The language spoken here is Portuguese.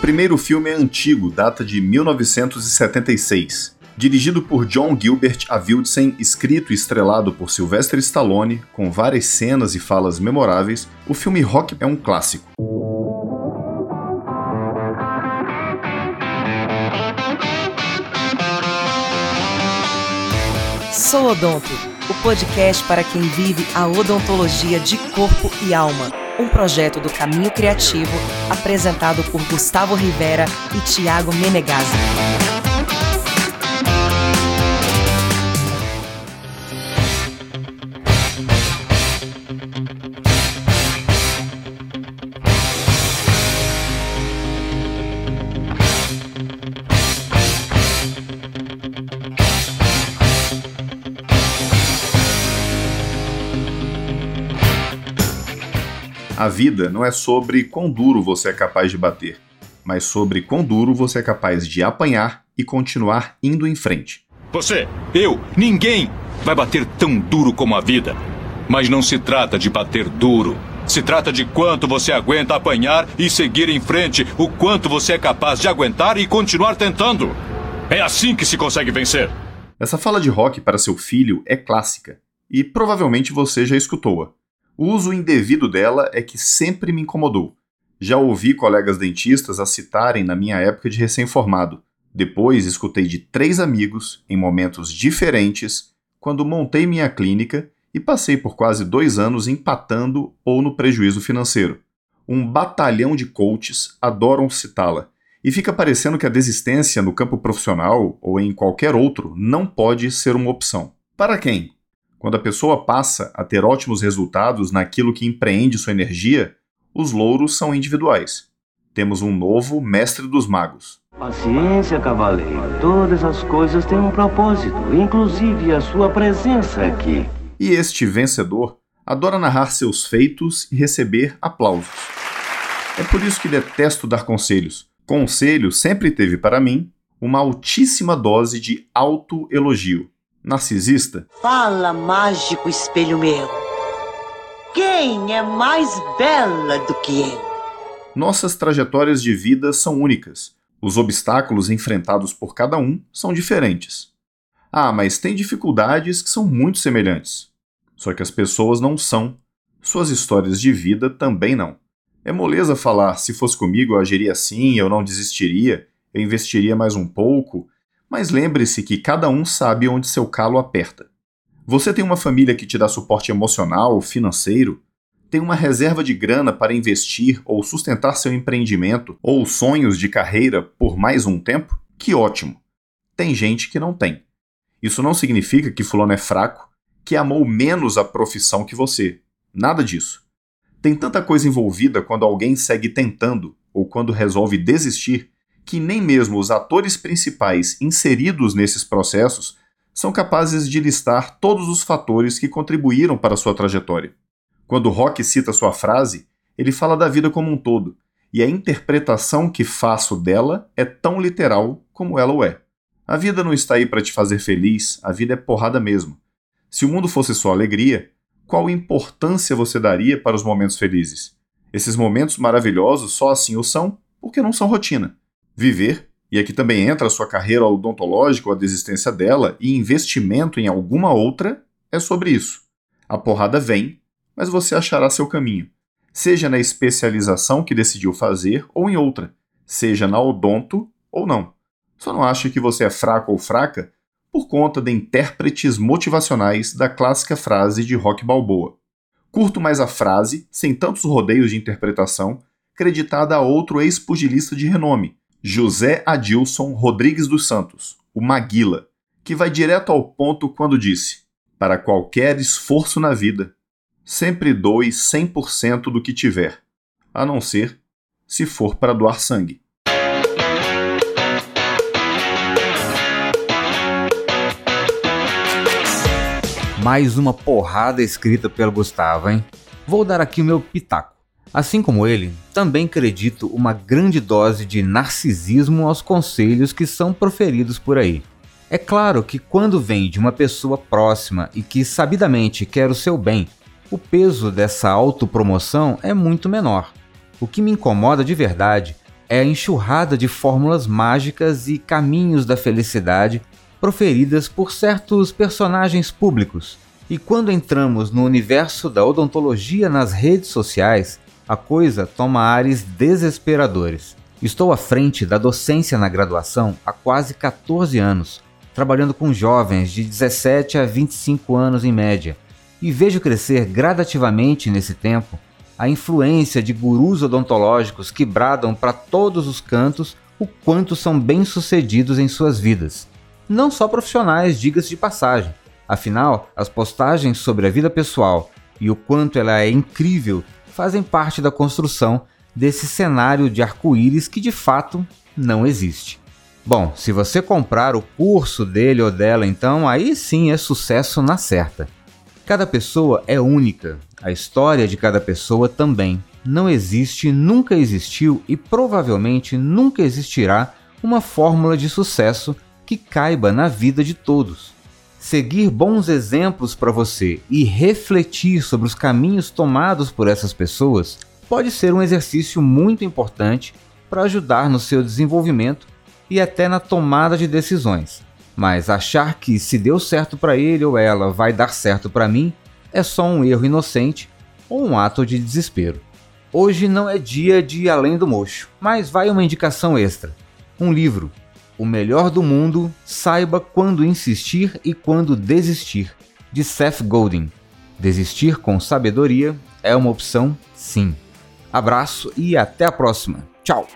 primeiro filme é antigo, data de 1976. Dirigido por John Gilbert Avildsen, escrito e estrelado por Sylvester Stallone, com várias cenas e falas memoráveis, o filme Rock é um clássico. Sou Odonto, o podcast para quem vive a odontologia de corpo e alma. Um projeto do Caminho Criativo, apresentado por Gustavo Rivera e Tiago Menegazzi. A vida não é sobre quão duro você é capaz de bater, mas sobre quão duro você é capaz de apanhar e continuar indo em frente. Você, eu, ninguém vai bater tão duro como a vida. Mas não se trata de bater duro. Se trata de quanto você aguenta apanhar e seguir em frente, o quanto você é capaz de aguentar e continuar tentando. É assim que se consegue vencer. Essa fala de rock para seu filho é clássica, e provavelmente você já escutou-a. O uso indevido dela é que sempre me incomodou. Já ouvi colegas dentistas a citarem na minha época de recém-formado. Depois escutei de três amigos, em momentos diferentes, quando montei minha clínica e passei por quase dois anos empatando ou no prejuízo financeiro. Um batalhão de coaches adoram citá-la, e fica parecendo que a desistência no campo profissional ou em qualquer outro não pode ser uma opção. Para quem? Quando a pessoa passa a ter ótimos resultados naquilo que empreende sua energia, os louros são individuais. Temos um novo mestre dos magos. Paciência, cavaleiro. Todas as coisas têm um propósito, inclusive a sua presença aqui. E este vencedor adora narrar seus feitos e receber aplausos. É por isso que detesto dar conselhos. Conselho sempre teve para mim uma altíssima dose de autoelogio narcisista? Fala, mágico espelho meu. Quem é mais bela do que eu? Nossas trajetórias de vida são únicas. Os obstáculos enfrentados por cada um são diferentes. Ah, mas tem dificuldades que são muito semelhantes. Só que as pessoas não são. Suas histórias de vida também não. É moleza falar, se fosse comigo eu agiria assim, eu não desistiria, eu investiria mais um pouco, mas lembre-se que cada um sabe onde seu calo aperta. Você tem uma família que te dá suporte emocional, financeiro? Tem uma reserva de grana para investir ou sustentar seu empreendimento ou sonhos de carreira por mais um tempo? Que ótimo! Tem gente que não tem. Isso não significa que Fulano é fraco, que amou menos a profissão que você. Nada disso. Tem tanta coisa envolvida quando alguém segue tentando ou quando resolve desistir que nem mesmo os atores principais inseridos nesses processos são capazes de listar todos os fatores que contribuíram para sua trajetória. Quando Rock cita sua frase, ele fala da vida como um todo, e a interpretação que faço dela é tão literal como ela o é. A vida não está aí para te fazer feliz, a vida é porrada mesmo. Se o mundo fosse só alegria, qual importância você daria para os momentos felizes? Esses momentos maravilhosos só assim o são porque não são rotina viver, e aqui também entra a sua carreira odontológica ou a desistência dela, e investimento em alguma outra, é sobre isso. A porrada vem, mas você achará seu caminho, seja na especialização que decidiu fazer ou em outra, seja na odonto ou não. Só não ache que você é fraco ou fraca por conta de intérpretes motivacionais da clássica frase de Rock Balboa. Curto mais a frase, sem tantos rodeios de interpretação, creditada a outro ex-pugilista de renome, José Adilson Rodrigues dos Santos, o Maguila, que vai direto ao ponto quando disse: Para qualquer esforço na vida, sempre doe 100% do que tiver, a não ser se for para doar sangue. Mais uma porrada escrita pelo Gustavo, hein? Vou dar aqui o meu pitaco. Assim como ele, também acredito uma grande dose de narcisismo aos conselhos que são proferidos por aí. É claro que quando vem de uma pessoa próxima e que sabidamente quer o seu bem, o peso dessa autopromoção é muito menor. O que me incomoda de verdade é a enxurrada de fórmulas mágicas e caminhos da felicidade proferidas por certos personagens públicos. E quando entramos no universo da odontologia nas redes sociais, a coisa toma ares desesperadores. Estou à frente da docência na graduação há quase 14 anos, trabalhando com jovens de 17 a 25 anos em média, e vejo crescer gradativamente nesse tempo a influência de gurus odontológicos que bradam para todos os cantos o quanto são bem-sucedidos em suas vidas. Não só profissionais, diga-se de passagem. Afinal, as postagens sobre a vida pessoal e o quanto ela é incrível fazem parte da construção desse cenário de arco-íris que de fato não existe. Bom, se você comprar o curso dele ou dela, então aí sim é sucesso na certa. Cada pessoa é única, a história de cada pessoa também. Não existe, nunca existiu e provavelmente nunca existirá uma fórmula de sucesso que caiba na vida de todos. Seguir bons exemplos para você e refletir sobre os caminhos tomados por essas pessoas pode ser um exercício muito importante para ajudar no seu desenvolvimento e até na tomada de decisões. Mas achar que se deu certo para ele ou ela vai dar certo para mim é só um erro inocente ou um ato de desespero. Hoje não é dia de ir além do mocho, mas vai uma indicação extra. Um livro, O Melhor do Mundo, Saiba Quando Insistir e Quando Desistir, de Seth Godin. Desistir com sabedoria é uma opção, sim. Abraço e até a próxima. Tchau!